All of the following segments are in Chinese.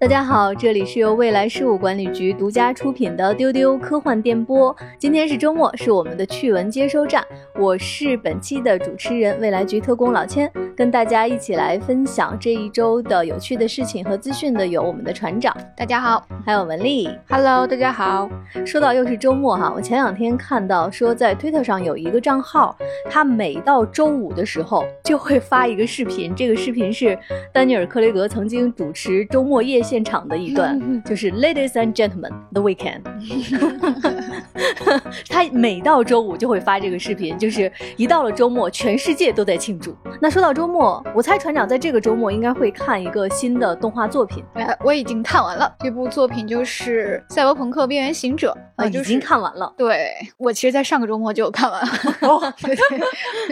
大家好，这里是由未来事务管理局独家出品的丢丢科幻电波。今天是周末，是我们的趣闻接收站。我是本期的主持人，未来局特工老千，跟大家一起来分享这一周的有趣的事情和资讯的有我们的船长，大家好，还有文丽，Hello，大家好。说到又是周末哈，我前两天看到说在推特上有一个账号，他每到周五的时候就会发一个视频，这个视频是丹尼尔·克雷格曾经主持周末夜。现场的一段就是 Ladies and Gentlemen, the weekend。他每到周五就会发这个视频，就是一到了周末，全世界都在庆祝。那说到周末，我猜船长在这个周末应该会看一个新的动画作品。哎，我已经看完了这部作品，就是《赛博朋克：边缘行者》啊，已经看完了。对我其实，在上个周末就有看完了。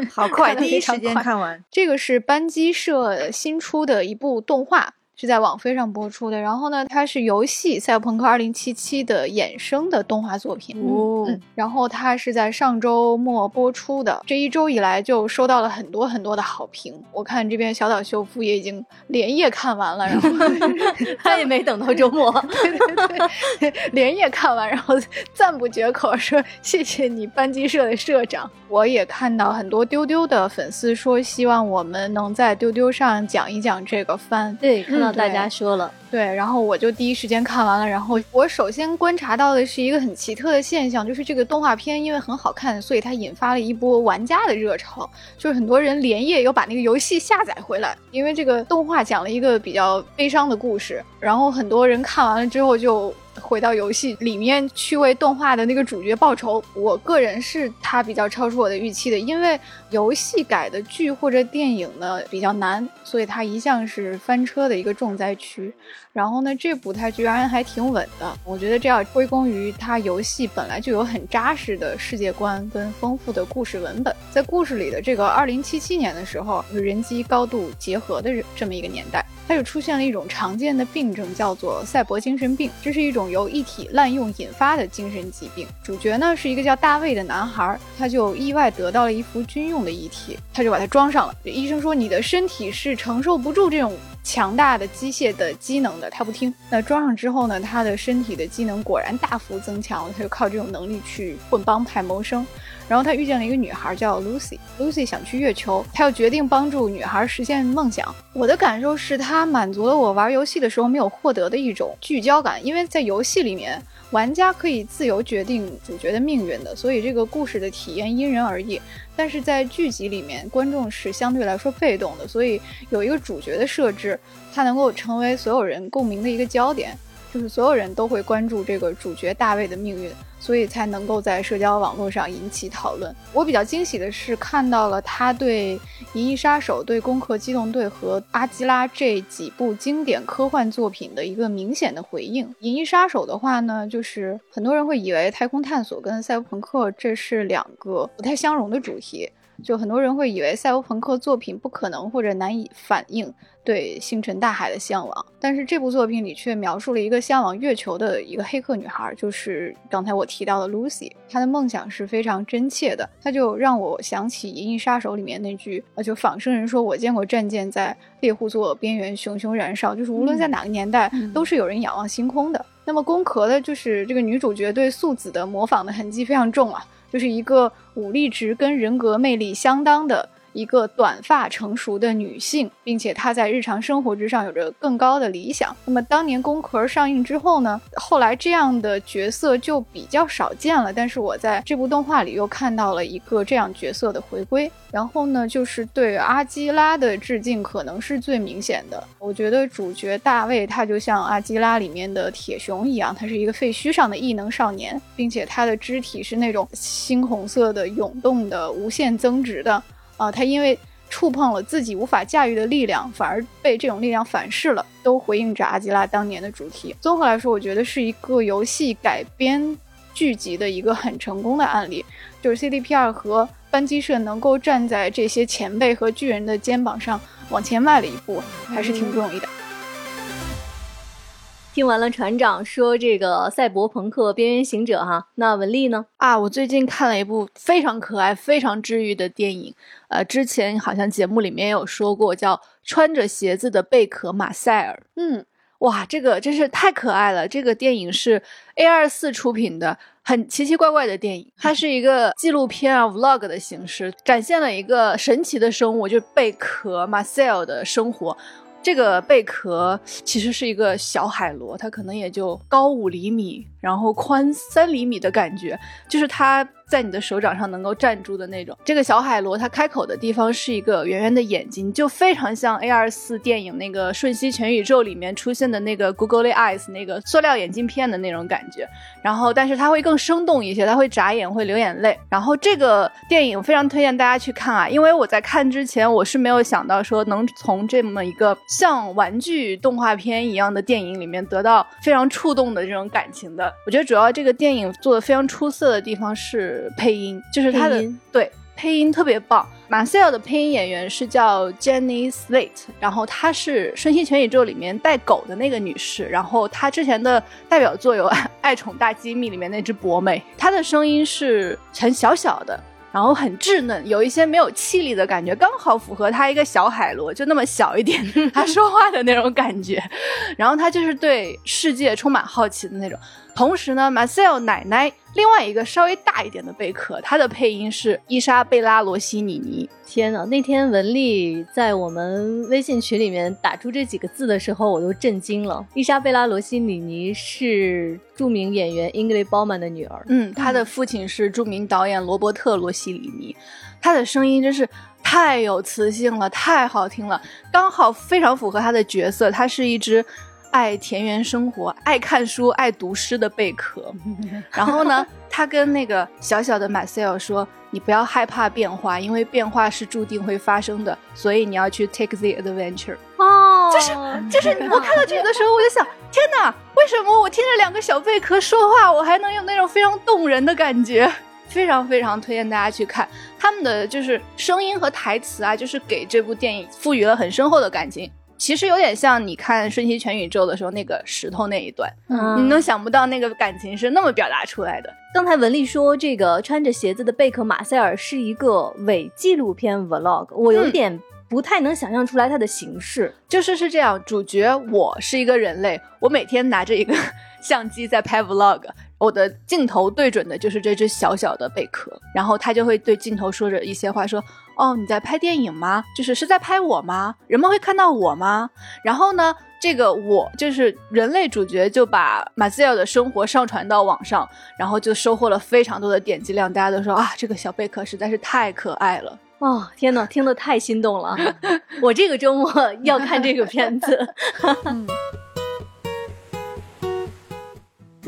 好快，第一时间看完。这个是班机社新出的一部动画。是在网飞上播出的，然后呢，它是游戏《赛博朋克2077》的衍生的动画作品哦。然后它是在上周末播出的，这一周以来就收到了很多很多的好评。我看这边小岛秀夫也已经连夜看完了，然后 他也没等到周末，对对对，连夜看完，然后赞不绝口说谢谢你班级社的社长。我也看到很多丢丢的粉丝说希望我们能在丢丢上讲一讲这个番，对，看到。大家说了，对，然后我就第一时间看完了。然后我首先观察到的是一个很奇特的现象，就是这个动画片因为很好看，所以它引发了一波玩家的热潮，就是很多人连夜又把那个游戏下载回来，因为这个动画讲了一个比较悲伤的故事。然后很多人看完了之后就。回到游戏里面去为动画的那个主角报仇，我个人是他比较超出我的预期的，因为游戏改的剧或者电影呢比较难，所以它一向是翻车的一个重灾区。然后呢，这部它居然还挺稳的，我觉得这要归功于它游戏本来就有很扎实的世界观跟丰富的故事文本。在故事里的这个二零七七年的时候，人机高度结合的这么一个年代。它就出现了一种常见的病症，叫做赛博精神病。这是一种由一体滥用引发的精神疾病。主角呢是一个叫大卫的男孩，他就意外得到了一副军用的遗体，他就把它装上了。医生说你的身体是承受不住这种强大的机械的机能的，他不听。那装上之后呢，他的身体的机能果然大幅增强了，他就靠这种能力去混帮派谋生。然后他遇见了一个女孩，叫 Lucy，Lucy 想去月球，他又决定帮助女孩实现梦想。我的感受是，他满足了我玩游戏的时候没有获得的一种聚焦感，因为在游戏里面，玩家可以自由决定主角的命运的，所以这个故事的体验因人而异。但是在剧集里面，观众是相对来说被动的，所以有一个主角的设置，它能够成为所有人共鸣的一个焦点。就是所有人都会关注这个主角大卫的命运，所以才能够在社交网络上引起讨论。我比较惊喜的是看到了他对《银翼杀手》、对《攻壳机动队》和《阿基拉》这几部经典科幻作品的一个明显的回应。《银翼杀手》的话呢，就是很多人会以为太空探索跟赛博朋克这是两个不太相容的主题。就很多人会以为赛博朋克作品不可能或者难以反映对星辰大海的向往，但是这部作品里却描述了一个向往月球的一个黑客女孩，就是刚才我提到的 Lucy。她的梦想是非常真切的，她就让我想起《银翼杀手》里面那句，呃，就仿生人说：“我见过战舰在猎户座边缘熊熊燃烧。”就是无论在哪个年代，都是有人仰望星空的。那么攻壳的就是这个女主角对素子的模仿的痕迹非常重啊。就是一个武力值跟人格魅力相当的。一个短发成熟的女性，并且她在日常生活之上有着更高的理想。那么当年《宫壳》上映之后呢？后来这样的角色就比较少见了。但是我在这部动画里又看到了一个这样角色的回归。然后呢，就是对阿基拉的致敬可能是最明显的。我觉得主角大卫他就像阿基拉里面的铁熊一样，他是一个废墟上的异能少年，并且他的肢体是那种猩红色的、涌动的、无限增值的。啊，他因为触碰了自己无法驾驭的力量，反而被这种力量反噬了，都回应着阿基拉当年的主题。综合来说，我觉得是一个游戏改编剧集的一个很成功的案例，就是 CDPR 和班机社能够站在这些前辈和巨人的肩膀上往前迈了一步，还是挺不容易的。听完了船长说这个赛博朋克边缘行者哈，那文丽呢？啊，我最近看了一部非常可爱、非常治愈的电影，呃，之前好像节目里面有说过，叫《穿着鞋子的贝壳马塞尔》。嗯，哇，这个真是太可爱了！这个电影是 A 二四出品的，很奇奇怪怪的电影。它是一个纪录片啊，vlog 的形式，展现了一个神奇的生物，就是贝壳 Marcel 的生活。这个贝壳其实是一个小海螺，它可能也就高五厘米，然后宽三厘米的感觉，就是它。在你的手掌上能够站住的那种。这个小海螺，它开口的地方是一个圆圆的眼睛，就非常像 A 二四电影那个《瞬息全宇宙》里面出现的那个 Googly Eyes 那个塑料眼镜片的那种感觉。然后，但是它会更生动一些，它会眨眼，会流眼泪。然后这个电影非常推荐大家去看啊，因为我在看之前我是没有想到说能从这么一个像玩具动画片一样的电影里面得到非常触动的这种感情的。我觉得主要这个电影做的非常出色的地方是。配音就是他的对配音特别棒。Marcel 的配音演员是叫 Jenny Slate，然后她是《瞬息全宇宙》里面带狗的那个女士。然后她之前的代表作有《爱宠大机密》里面那只博美，她的声音是很小小的。然后很稚嫩，有一些没有气力的感觉，刚好符合他一个小海螺就那么小一点，他说话的那种感觉。然后他就是对世界充满好奇的那种。同时呢，Marcel 奶奶另外一个稍微大一点的贝壳，她的配音是伊莎贝拉·罗西尼尼。天呐，那天文丽在我们微信群里面打出这几个字的时候，我都震惊了。伊莎贝拉·罗西尼尼是著名演员 Ingrid Bauman 的女儿。嗯，她的父亲是著名导演罗伯特·罗西里尼。她的声音真是太有磁性了，太好听了，刚好非常符合她的角色。她是一只。爱田园生活、爱看书、爱读诗的贝壳。然后呢，他跟那个小小的 Marcel 说：“你不要害怕变化，因为变化是注定会发生的，所以你要去 take the adventure。”哦，就是就是，我看到这个的时候，我就想：天哪，为什么我听着两个小贝壳说话，我还能有那种非常动人的感觉？非常非常推荐大家去看他们的就是声音和台词啊，就是给这部电影赋予了很深厚的感情。其实有点像你看《瞬息全宇宙》的时候那个石头那一段，嗯你能想不到那个感情是那么表达出来的。刚才文丽说这个穿着鞋子的贝壳马塞尔是一个伪纪录片 vlog，我有点不太能想象出来它的形式。就是是这样，主角我是一个人类，我每天拿着一个相机在拍 vlog。我的镜头对准的就是这只小小的贝壳，然后他就会对镜头说着一些话，说：“哦，你在拍电影吗？就是是在拍我吗？人们会看到我吗？”然后呢，这个我就是人类主角，就把马斯尔的生活上传到网上，然后就收获了非常多的点击量。大家都说啊，这个小贝壳实在是太可爱了。哦，天呐，听得太心动了，我这个周末要看这个片子。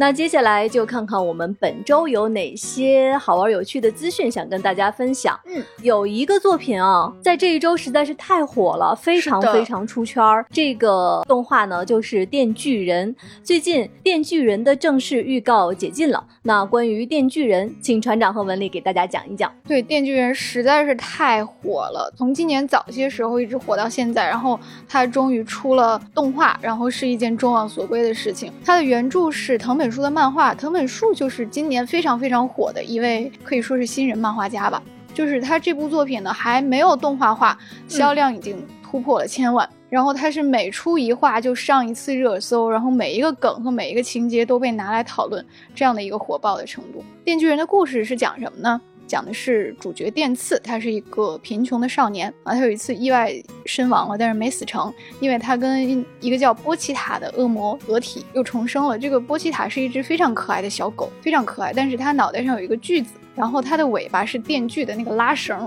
那接下来就看看我们本周有哪些好玩有趣的资讯想跟大家分享。嗯，有一个作品啊，在这一周实在是太火了，非常非常出圈儿。这个动画呢，就是《电锯人》。最近《电锯人》的正式预告解禁了。那关于《电锯人》，请船长和文丽给大家讲一讲。对，《电锯人》实在是太火了，从今年早些时候一直火到现在，然后它终于出了动画，然后是一件众望所归的事情。它的原著是藤本。书的漫画藤本树就是今年非常非常火的一位，可以说是新人漫画家吧。就是他这部作品呢还没有动画化，销量已经突破了千万。然后他是每出一画就上一次热搜，然后每一个梗和每一个情节都被拿来讨论，这样的一个火爆的程度。电锯人的故事是讲什么呢？讲的是主角电次，他是一个贫穷的少年啊，他有一次意外身亡了，但是没死成，因为他跟一个叫波奇塔的恶魔合体又重生了。这个波奇塔是一只非常可爱的小狗，非常可爱，但是它脑袋上有一个锯子。然后它的尾巴是电锯的那个拉绳，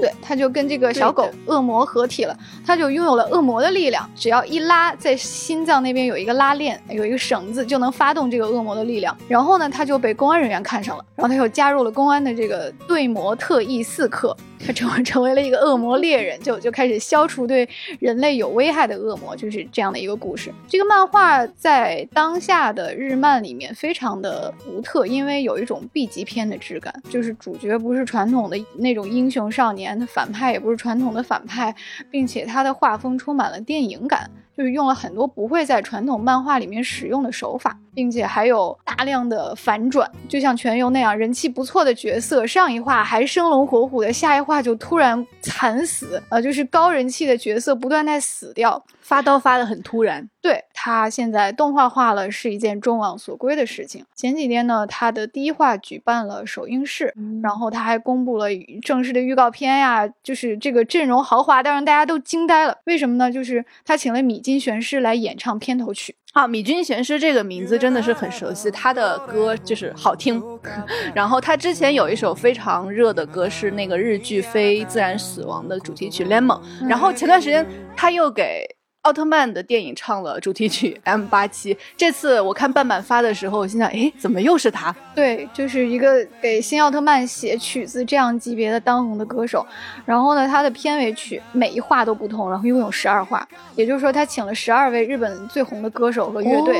对，它就跟这个小狗恶魔合体了，它就拥有了恶魔的力量，只要一拉，在心脏那边有一个拉链，有一个绳子，就能发动这个恶魔的力量。然后呢，它就被公安人员看上了，然后它又加入了公安的这个对魔特异四课。他 成为成为了一个恶魔猎人，就就开始消除对人类有危害的恶魔，就是这样的一个故事。这个漫画在当下的日漫里面非常的独特，因为有一种 B 级片的质感，就是主角不是传统的那种英雄少年，反派也不是传统的反派，并且他的画风充满了电影感。就是用了很多不会在传统漫画里面使用的手法，并且还有大量的反转，就像全游那样人气不错的角色，上一话还生龙活虎的，下一话就突然惨死，呃，就是高人气的角色不断在死掉，发刀发的很突然。对他现在动画化了是一件众望所归的事情。前几天呢，他的第一话举办了首映式，然后他还公布了正式的预告片呀，就是这个阵容豪华到让大家都惊呆了。为什么呢？就是他请了米津玄师来演唱片头曲。啊，米津玄师这个名字真的是很熟悉，他的歌就是好听。然后他之前有一首非常热的歌是那个日剧《非自然死亡》的主题曲《Lemon》，然后前段时间他又给。奥特曼的电影唱了主题曲 M 八七，这次我看半版发的时候，我心想，哎，怎么又是他？对，就是一个给新奥特曼写曲子这样级别的当红的歌手。然后呢，他的片尾曲每一话都不同，然后一共有十二话，也就是说他请了十二位日本最红的歌手和乐队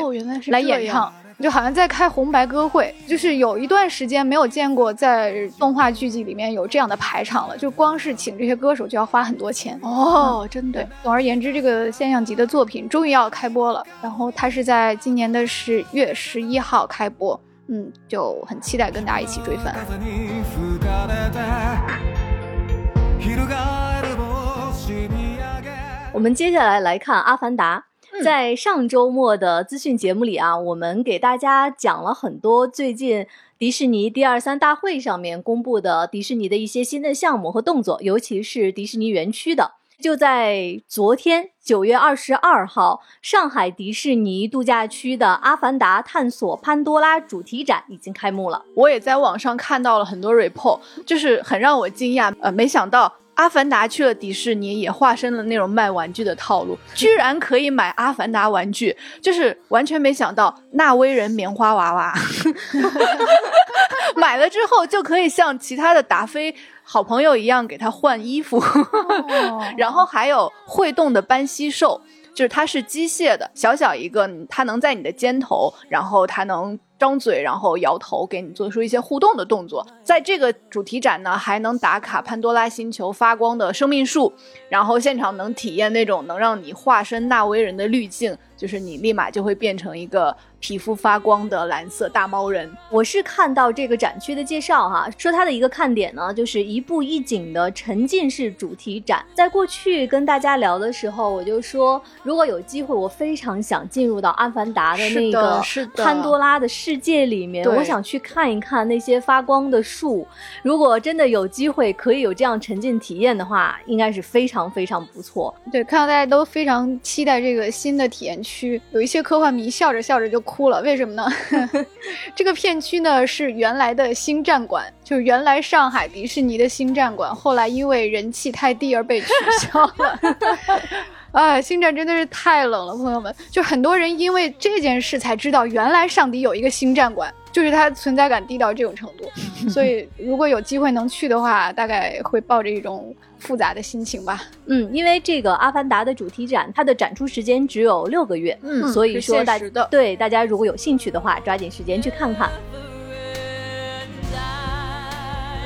来演唱。就好像在开红白歌会，就是有一段时间没有见过在动画剧集里面有这样的排场了。就光是请这些歌手就要花很多钱哦，真的。总而言之，这个现象级的作品终于要开播了，然后它是在今年的十月十一号开播，嗯，就很期待跟大家一起追番。我们接下来来看《阿凡达》。在上周末的资讯节目里啊，我们给大家讲了很多最近迪士尼第二三大会上面公布的迪士尼的一些新的项目和动作，尤其是迪士尼园区的。就在昨天，九月二十二号，上海迪士尼度假区的《阿凡达：探索潘多拉》主题展已经开幕了。我也在网上看到了很多 report，就是很让我惊讶，呃，没想到。阿凡达去了迪士尼，也化身了那种卖玩具的套路，居然可以买阿凡达玩具，就是完全没想到。纳威人棉花娃娃，买了之后就可以像其他的达菲好朋友一样给他换衣服，然后还有会动的班西兽，就是它是机械的，小小一个，它能在你的肩头，然后它能。张嘴，然后摇头，给你做出一些互动的动作。在这个主题展呢，还能打卡潘多拉星球发光的生命树，然后现场能体验那种能让你化身纳威人的滤镜，就是你立马就会变成一个。皮肤发光的蓝色大猫人，我是看到这个展区的介绍哈，说它的一个看点呢，就是一步一景的沉浸式主题展。在过去跟大家聊的时候，我就说，如果有机会，我非常想进入到阿凡达的那个潘多拉的世界里面，我想去看一看那些发光的树。如果真的有机会可以有这样沉浸体验的话，应该是非常非常不错。对，看到大家都非常期待这个新的体验区，区有一些科幻迷笑着笑着就。哭了，为什么呢？这个片区呢是原来的星战馆，就是原来上海迪士尼的星战馆，后来因为人气太低而被取消了。哎，星战真的是太冷了，朋友们，就很多人因为这件事才知道原来上迪有一个星战馆。就是它存在感低到这种程度，所以如果有机会能去的话，大概会抱着一种复杂的心情吧。嗯，因为这个《阿凡达》的主题展，它的展出时间只有六个月，嗯，所以说大对大家如果有兴趣的话，抓紧时间去看看。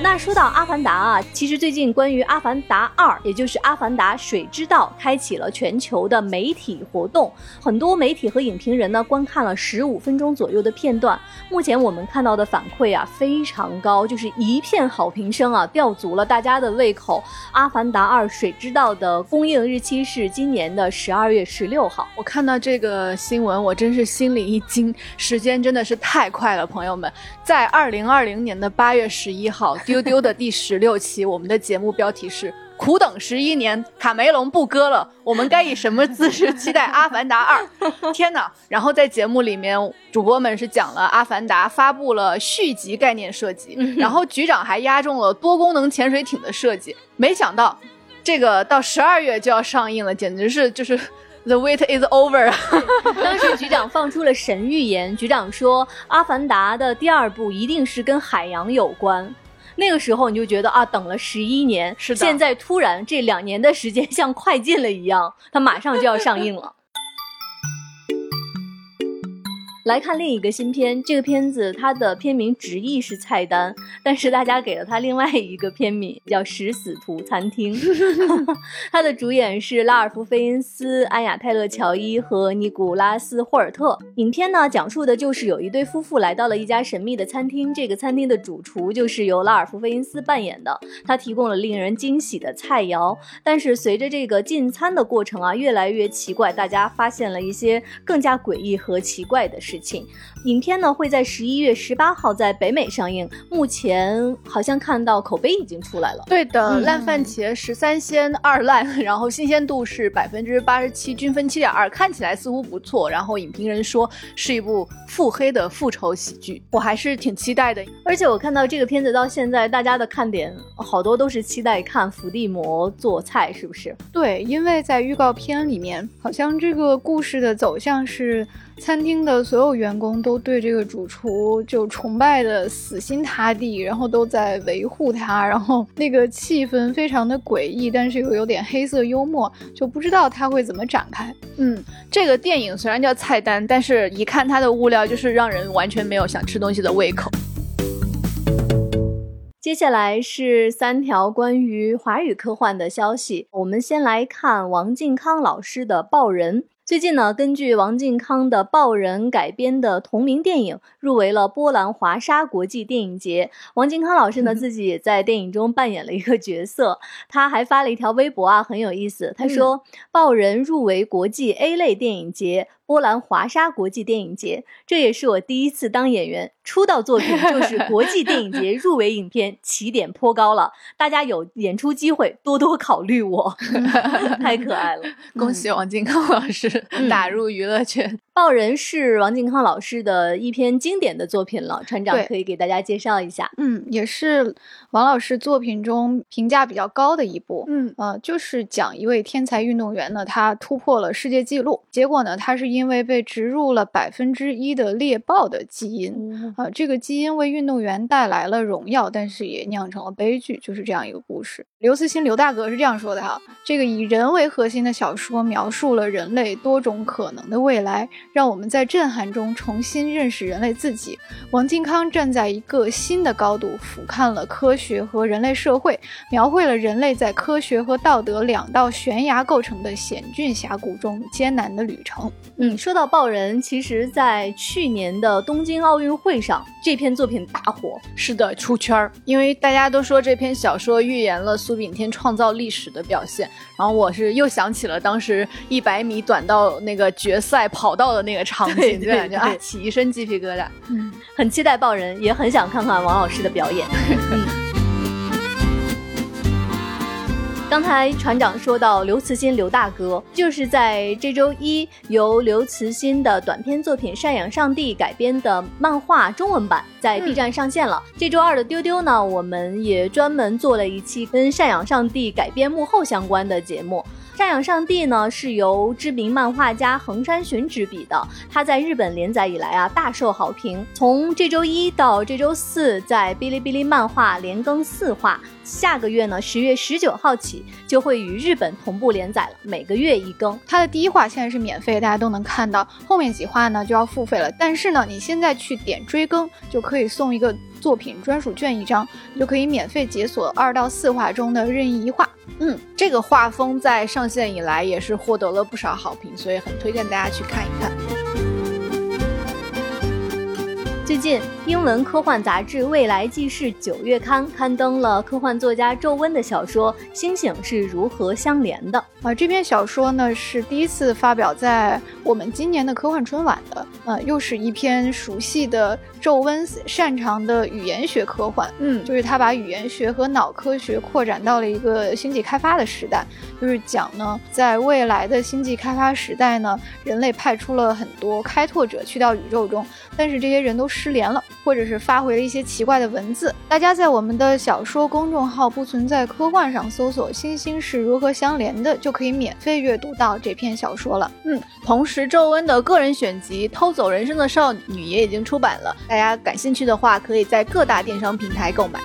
那说到《阿凡达》啊，其实最近关于《阿凡达二》，也就是《阿凡达：水之道》，开启了全球的媒体活动。很多媒体和影评人呢，观看了十五分钟左右的片段。目前我们看到的反馈啊，非常高，就是一片好评声啊，吊足了大家的胃口。《阿凡达二：水之道》的公映日期是今年的十二月十六号。我看到这个新闻，我真是心里一惊，时间真的是太快了，朋友们，在二零二零年的八月十一号。丢丢的第十六期，我们的节目标题是“苦等十一年，卡梅隆不割了，我们该以什么姿势期待《阿凡达二》？” 天哪！然后在节目里面，主播们是讲了《阿凡达》发布了续集概念设计，然后局长还押中了多功能潜水艇的设计。没想到，这个到十二月就要上映了，简直是就是 The wait is over。当时局长放出了神预言，局长说《阿凡达》的第二部一定是跟海洋有关。那个时候你就觉得啊，等了十一年，是的。现在突然这两年的时间像快进了一样，它马上就要上映了。来看另一个新片，这个片子它的片名直译是菜单，但是大家给了它另外一个片名叫《食死徒餐厅》。它的主演是拉尔夫·费因斯、安雅·泰勒·乔伊和尼古拉斯·霍尔特。影片呢，讲述的就是有一对夫妇来到了一家神秘的餐厅，这个餐厅的主厨就是由拉尔夫·费因斯扮演的，他提供了令人惊喜的菜肴。但是随着这个进餐的过程啊，越来越奇怪，大家发现了一些更加诡异和奇怪的事。事情，影片呢会在十一月十八号在北美上映。目前好像看到口碑已经出来了。对的，烂番茄十三鲜二烂，然后新鲜度是百分之八十七，均分七点二，看起来似乎不错。然后影评人说是一部腹黑的复仇喜剧，我还是挺期待的。而且我看到这个片子到现在，大家的看点好多都是期待看伏地魔做菜，是不是？对，因为在预告片里面，好像这个故事的走向是。餐厅的所有所有员工都对这个主厨就崇拜的死心塌地，然后都在维护他，然后那个气氛非常的诡异，但是又有点黑色幽默，就不知道他会怎么展开。嗯，这个电影虽然叫菜单，但是一看它的物料，就是让人完全没有想吃东西的胃口。接下来是三条关于华语科幻的消息，我们先来看王靖康老师的《报人》。最近呢，根据王靖康的《报人》改编的同名电影入围了波兰华沙国际电影节。王靖康老师呢，自己也在电影中扮演了一个角色。他还发了一条微博啊，很有意思。他说：“报人入围国际 A 类电影节。”波兰华沙国际电影节，这也是我第一次当演员，出道作品就 是国际电影节入围影片，起点颇高了。大家有演出机会，多多考虑我，太可爱了！恭喜王靖康老师打入娱乐圈。报人是王靖康老师的一篇经典的作品了，船长可以给大家介绍一下。嗯，也是王老师作品中评价比较高的一部。嗯，呃，就是讲一位天才运动员呢，他突破了世界纪录，结果呢，他是因为被植入了百分之一的猎豹的基因，啊，这个基因为运动员带来了荣耀，但是也酿成了悲剧，就是这样一个故事。刘慈欣刘大哥是这样说的哈，这个以人为核心的小说描述了人类多种可能的未来。让我们在震撼中重新认识人类自己。王靖康站在一个新的高度俯瞰了科学和人类社会，描绘了人类在科学和道德两道悬崖构成的险峻峡谷中艰难的旅程。嗯，说到报人，其实，在去年的东京奥运会上，这篇作品大火，是的，出圈儿，因为大家都说这篇小说预言了苏炳添创造历史的表现。然后我是又想起了当时一百米短道那个决赛跑道的那个场景，就感觉啊，起一身鸡皮疙瘩。嗯，很期待爆人，也很想看看王老师的表演。刚才船长说到刘慈欣刘大哥，就是在这周一由刘慈欣的短篇作品《赡养上帝》改编的漫画中文版在 B 站上线了。这周二的丢丢呢，我们也专门做了一期跟《赡养上帝》改编幕后相关的节目。《赡养上帝》呢是由知名漫画家横山寻执笔的，他在日本连载以来啊大受好评。从这周一到这周四，在哔哩哔哩漫画连更四话，下个月呢十月十九号起就会与日本同步连载了，每个月一更。它的第一话现在是免费，大家都能看到，后面几话呢就要付费了。但是呢，你现在去点追更，就可以送一个作品专属券一张，就可以免费解锁二到四话中的任意一话。嗯，这个画风在上线以来也是获得了不少好评，所以很推荐大家去看一看。最近，英文科幻杂志《未来纪事》九月刊刊登了科幻作家周温的小说《星星是如何相连的》啊，这篇小说呢是第一次发表在我们今年的科幻春晚的，呃，又是一篇熟悉的。周温擅长的语言学科幻，嗯，就是他把语言学和脑科学扩展到了一个星际开发的时代，就是讲呢，在未来的星际开发时代呢，人类派出了很多开拓者去到宇宙中，但是这些人都失联了，或者是发回了一些奇怪的文字。大家在我们的小说公众号“不存在科幻”上搜索“星星是如何相连的”，就可以免费阅读到这篇小说了。嗯，同时周温的个人选集《偷走人生的少女》也已经出版了。大家感兴趣的话，可以在各大电商平台购买。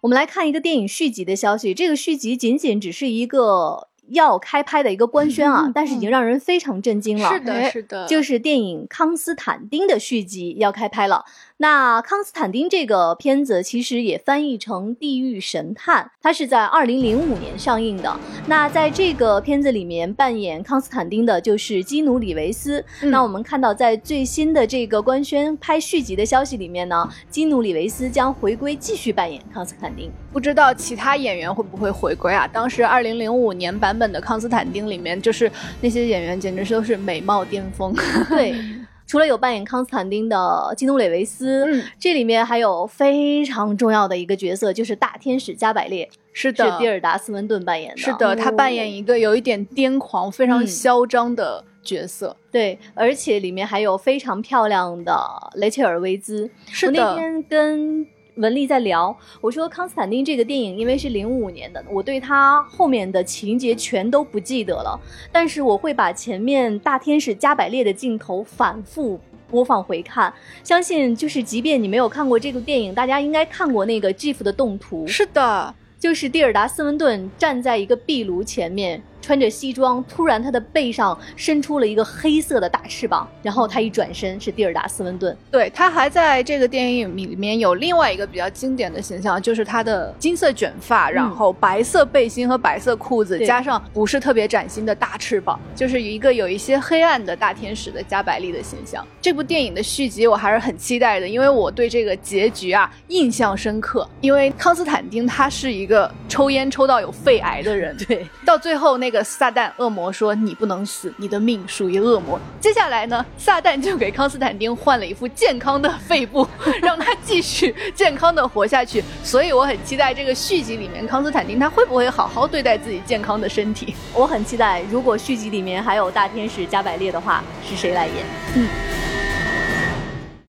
我们来看一个电影续集的消息，这个续集仅仅只是一个要开拍的一个官宣啊，嗯但是已经让人非常震惊了。是的，哎是的，就是电影《康斯坦丁》的续集要开拍了。那《康斯坦丁》这个片子其实也翻译成《地狱神探》，它是在二零零五年上映的。那在这个片子里面扮演康斯坦丁的就是基努里维斯。嗯那我们看到在最新的这个官宣拍续集的消息里面呢，基努里维斯将回归继续扮演康斯坦丁。不知道其他演员会不会回归啊？当时二零零五年版本的《康斯坦丁》里面，就是那些演员简直都是美貌巅峰。对。除了有扮演康斯坦丁的基努里维斯，嗯这里面还有非常重要的一个角色，就是大天使加百列，是的是的，蒂尔达·斯文顿扮演的。是的，他扮演一个有一点癫狂、非常嗯嚣张的角色。对，而且里面还有非常漂亮的雷切尔·维兹。我那是的，天跟文丽在聊，我说康斯坦丁这个电影因为是零五年的，我对它后面的情节全都不记得了，但是我会把前面大天使加百列的镜头反复。播放回看，相信就是即便你没有看过这个电影，大家应该看过那个 GIF 的动图，是的，就是蒂尔达·斯文顿站在一个壁炉前面，穿着西装，突然他的背上伸出了一个黑色的大翅膀，然后他一转身是蒂尔达·斯文顿。对他还在这个电影里面有另外一个比较经典的形象，就是他的金色卷发，然后白色背心和白色裤子，对加上不是特别崭新的大翅膀，就是一个有一些黑暗的大天使的加百利的形象。这部电影的续集我还是很期待的，因为我对这个结局啊印象深刻。因为康斯坦丁他是一个抽烟抽到有肺癌的人，对，到最后那个撒旦恶魔说你不能死，你的命属于恶魔。接下来呢，撒旦就给康斯坦丁换了一副健康的肺部，让他继续健康的活下去。所以我很期待这个续集里面康斯坦丁他会不会好好对待自己健康的身体。我很期待，如果续集里面还有大天使加百列的话，是谁来演？嗯。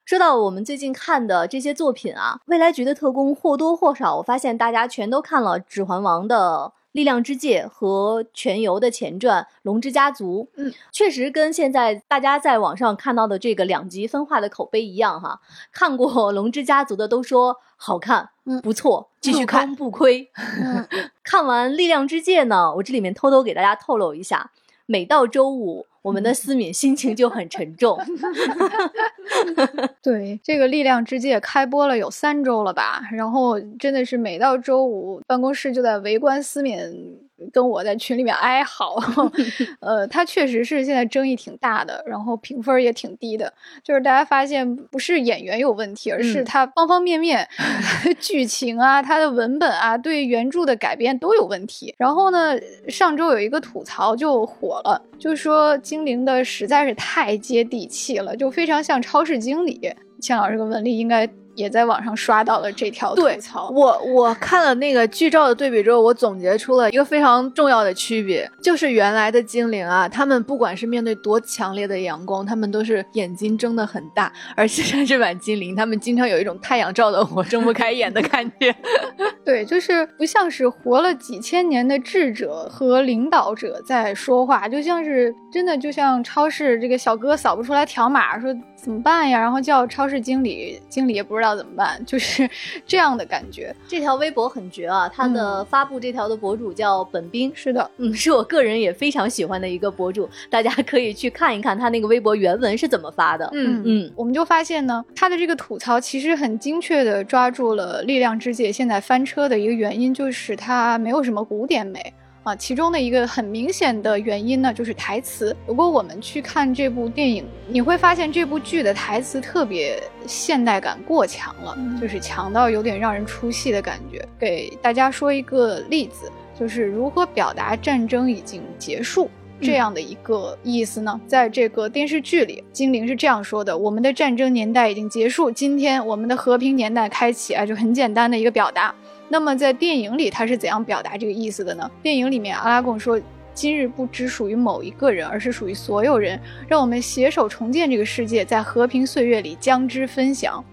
说到我们最近看的这些作品啊，未来局的特工或多或少，我发现大家全都看了《指环王》的。力量之戒和全游的前传《龙之家族》，嗯，确实跟现在大家在网上看到的这个两极分化的口碑一样哈。看过《龙之家族》的都说好看，嗯不错，继续看不亏。嗯看完《力量之戒》呢，我这里面偷偷给大家透露一下，每到周五，我们的思敏心情就很沉重。对，这个《力量之戒》开播了有三周了吧？然后真的是每到周五，办公室就在围观思敏跟我在群里面哀嚎。呃，它确实是现在争议挺大的，然后评分也挺低的。就是大家发现不是演员有问题，而是嗯它方方面面，剧情啊、它的文本啊、对原著的改编都有问题。然后呢，上周有一个吐槽就火了，就说精灵的实在是太接地气了，就非常像超市经理。钱老师跟文丽应该也在网上刷到了这条吐对槽。我我看了那个剧照的对比之后，我总结出了一个非常重要的区别，就是原来的精灵啊，他们不管是面对多强烈的阳光，他们都是眼睛睁得很大，而现在这版精灵，他们经常有一种太阳照的我睁不开眼的感觉。对，就是不像是活了几千年的智者和领导者在说话，就像是真的，就像超市这个小哥扫不出来条码，说怎么办呀？然后叫超市经理，经理也不知道怎么办，就是这样的感觉。这条微博很绝啊，他的发布这条的博主叫本冰，是的，嗯，是我个人也非常喜欢的一个博主，大家可以去看一看他那个微博原文是怎么发的。嗯嗯，我们就发现呢，他的这个吐槽其实很精确的抓住了《力量之戒》现在翻车的一个原因，就是它没有什么古典美。啊，其中的一个很明显的原因呢，就是台词。如果我们去看这部电影，你会发现这部剧的台词特别现代感过强了，嗯就是强到有点让人出戏的感觉。给大家说一个例子，就是如何表达战争已经结束。这样的一个意思呢，在这个电视剧里，精灵是这样说的：“我们的战争年代已经结束，今天我们的和平年代开启啊，就很简单的一个表达。那么在电影里，他是怎样表达这个意思的呢？电影里面，阿拉贡说：“今日不只属于某一个人，而是属于所有人。让我们携手重建这个世界，在和平岁月里将之分享。”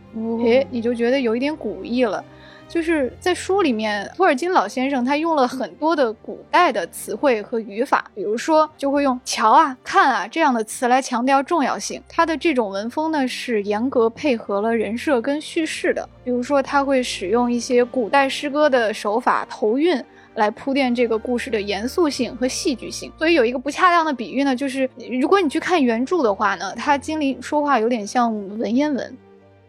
诶，你就觉得有一点古意了。就是在书里面，托尔金老先生他用了很多的古代的词汇和语法，比如说就会用“瞧啊”“看啊”这样的词来强调重要性。他的这种文风呢是严格配合了人设跟叙事的，比如说他会使用一些古代诗歌的手法头韵。来铺垫这个故事的严肃性和戏剧性。所以有一个不恰当的比喻呢，就是如果你去看原著的话呢，他精灵说话有点像文言文。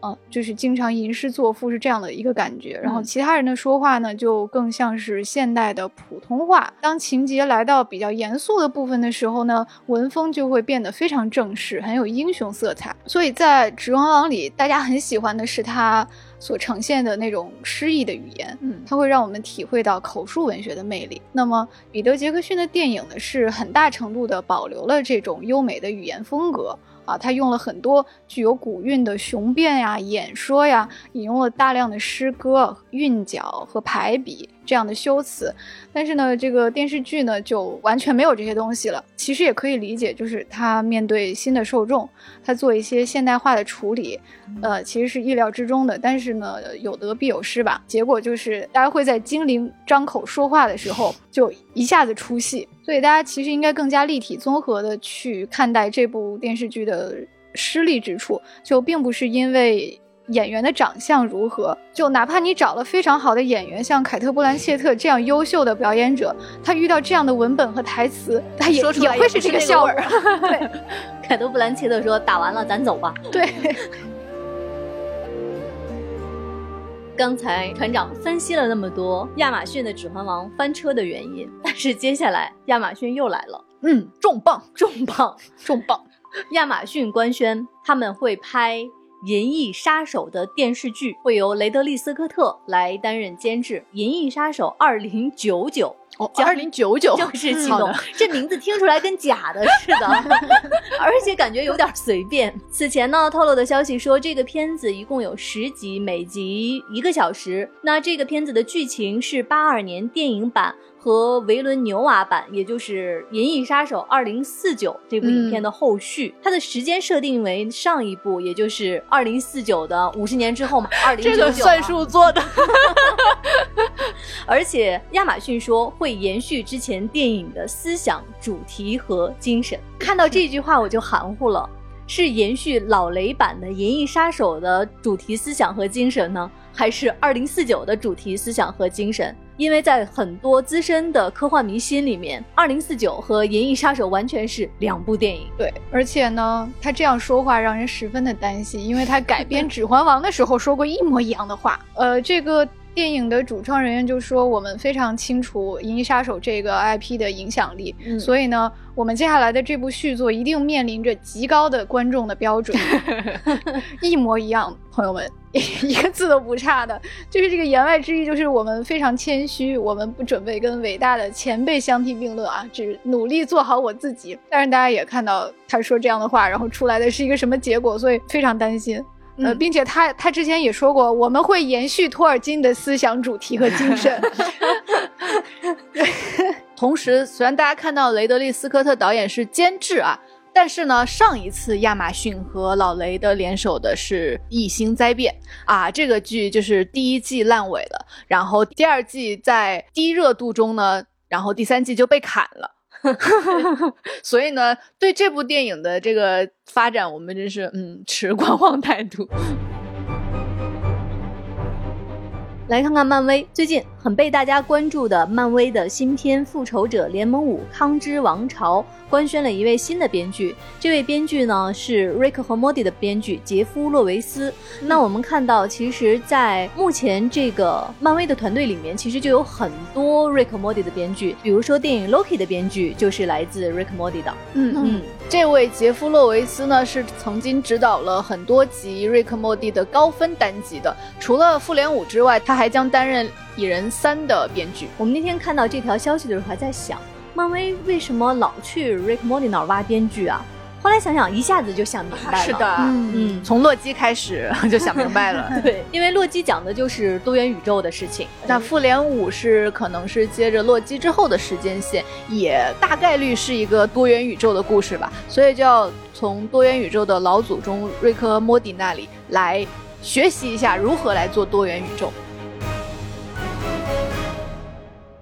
啊，就是经常吟诗作赋是这样的一个感觉，然后其他人的说话呢，就更像是现代的普通话。当情节来到比较严肃的部分的时候呢，文风就会变得非常正式，很有英雄色彩。所以在《指环王》里，大家很喜欢的是他所呈现的那种诗意的语言，嗯，它会让我们体会到口述文学的魅力。那么，彼得·杰克逊的电影呢，是很大程度的保留了这种优美的语言风格。啊，他用了很多具有古韵的雄辩呀、演说呀，引用了大量的诗歌、韵脚和排比这样的修辞。但是呢，这个电视剧呢就完全没有这些东西了。其实也可以理解，就是他面对新的受众，他做一些现代化的处理，呃，其实是意料之中的。但是呢，有得必有失吧。结果就是大家会在精灵张口说话的时候就一下子出戏。所以大家其实应该更加立体综合的去看待这部电视剧的失利之处，就并不是因为演员的长相如何，就哪怕你找了非常好的演员，像凯特·布兰切特这样优秀的表演者，他遇到这样的文本和台词，他也也会是这个效果。对，凯特·布兰切特说：“打完了，咱走吧。”对。刚才团长分析了那么多亚马逊的《指环王》翻车的原因，但是接下来亚马逊又来了，嗯，重磅，重磅，重磅！亚马逊官宣他们会拍《银翼杀手》的电视剧，会由雷德利·斯科特来担任监制，《银翼杀手二零九九》。哦，二零九九正 是 启动，这名字听出来跟假的似的，而且感觉有点随便。此前呢，透露的消息说，这个片子一共有十集，每集一个小时。那这个片子的剧情是八二年电影版。和维伦纽瓦版，也就是《银翼杀手二零四九》这部影片的后续，它的时间设定为上一部，也就是二零四九的五十年之后嘛。二零九九，这个算术做的。而且亚马逊说会延续之前电影的思想、主题和精神。看到这句话我就含糊了，是延续老雷版的《银翼杀手》的主题思想和精神呢，还是二零四九的主题思想和精神？因为在很多资深的科幻迷心里面，《二零四九》和《银翼杀手》完全是两部电影。对，而且呢，他这样说话让人十分的担心，因为他改编《指环王》的时候说过一模一样的话。呃，这个。电影的主创人员就说：“我们非常清楚《银翼杀手》这个 IP 的影响力，所以呢，我们接下来的这部续作一定面临着极高的观众的标准，一模一样，朋友们，一个字都不差的。就是这个言外之意，就是我们非常谦虚，我们不准备跟伟大的前辈相提并论啊，只努力做好我自己。但是大家也看到他说这样的话，然后出来的是一个什么结果，所以非常担心。”呃，并且他他之前也说过，我们会延续托尔金的思想主题和精神。同时，虽然大家看到雷德利·斯科特导演是监制啊，但是呢，上一次亚马逊和老雷的联手的是《异星灾变》啊，这个剧就是第一季烂尾了，然后第二季在低热度中呢，然后第三季就被砍了。所以呢，对这部电影的这个发展，我们真是嗯持观望态度。来看看漫威最近很被大家关注的漫威的新片《复仇者联盟五：康之王朝》官宣了一位新的编剧，这位编剧呢是《瑞克和莫蒂》的编剧杰夫·洛维斯。那我们看到，其实，在目前这个漫威的团队里面，其实就有很多《瑞克莫蒂》的编剧，比如说电影《Loki》的编剧就是来自《瑞克莫蒂》的。嗯嗯，这位杰夫·洛维斯呢是曾经指导了很多集《瑞克莫蒂》的高分单集的，除了《复联五》之外，他。还将担任《蚁人三》的编剧。我们那天看到这条消息的时候，还在想，漫威为什么老去 Rick o r t y 那儿挖编剧啊？后来想想，一下子就想明白了。是的，嗯，从洛基开始就想明白了。对，因为洛基讲的就是多元宇宙的事情。那《复联五》是可能是接着洛基之后的时间线，也大概率是一个多元宇宙的故事吧。所以就要从多元宇宙的老祖宗瑞克·莫蒂那里来学习一下如何来做多元宇宙。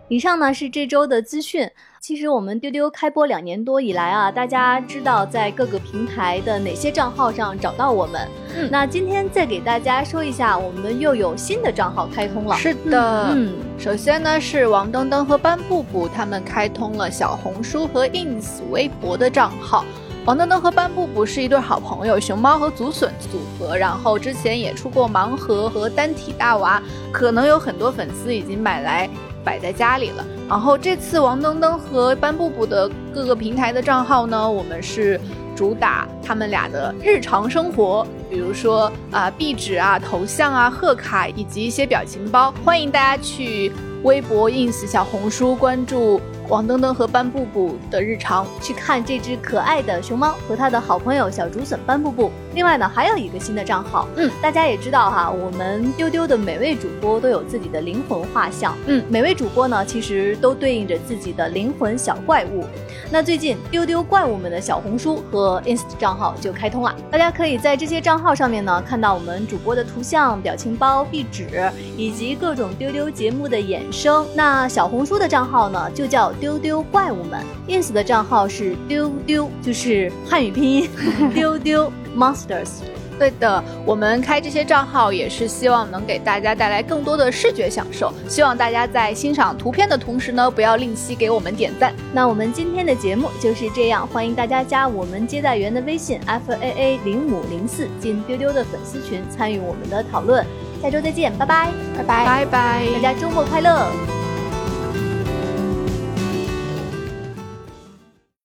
以上呢是这周的资讯。其实我们丢丢开播两年多以来啊，大家知道在各个平台的哪些账号上找到我们。嗯那今天再给大家说一下，我们又有新的账号开通了。是的，嗯，首先呢是王登登和班布布他们开通了小红书和 ins 微博的账号。王登登和班布布是一对好朋友，熊猫和竹笋组合，然后之前也出过盲盒和单体大娃，可能有很多粉丝已经买来摆在家里了。然后这次王登登和班布布的各个平台的账号呢，我们是主打他们俩的日常生活，比如说啊、壁纸啊、头像啊、贺卡以及一些表情包，欢迎大家去微博、ins、小红书关注王登登和班布布的日常。去看这只可爱的熊猫和他的好朋友小竹笋班布布。另外呢，还有一个新的账号，嗯，大家也知道哈，我们丢丢的每位主播都有自己的灵魂画像，嗯每位主播呢其实都对应着自己的灵魂小怪物。那最近丢丢怪物们的小红书和 ins 账号就开通了，大家可以在这些账号上面呢看到我们主播的图像、表情包、壁纸以及各种丢丢节目的衍生。那小红书的账号呢就叫丢丢怪物们，ins 的账号是丢丢，就是汉语拼音 丢丢 monsters。对的，我们开这些账号也是希望能给大家带来更多的视觉享受。希望大家在欣赏图片的同时呢，不要吝惜给我们点赞。那我们今天的节目就是这样，欢迎大家加我们接待员的微信 f a a 零五零四进丢丢的粉丝群参与我们的讨论。下周再见，拜拜，拜拜，拜拜，大家周末快乐。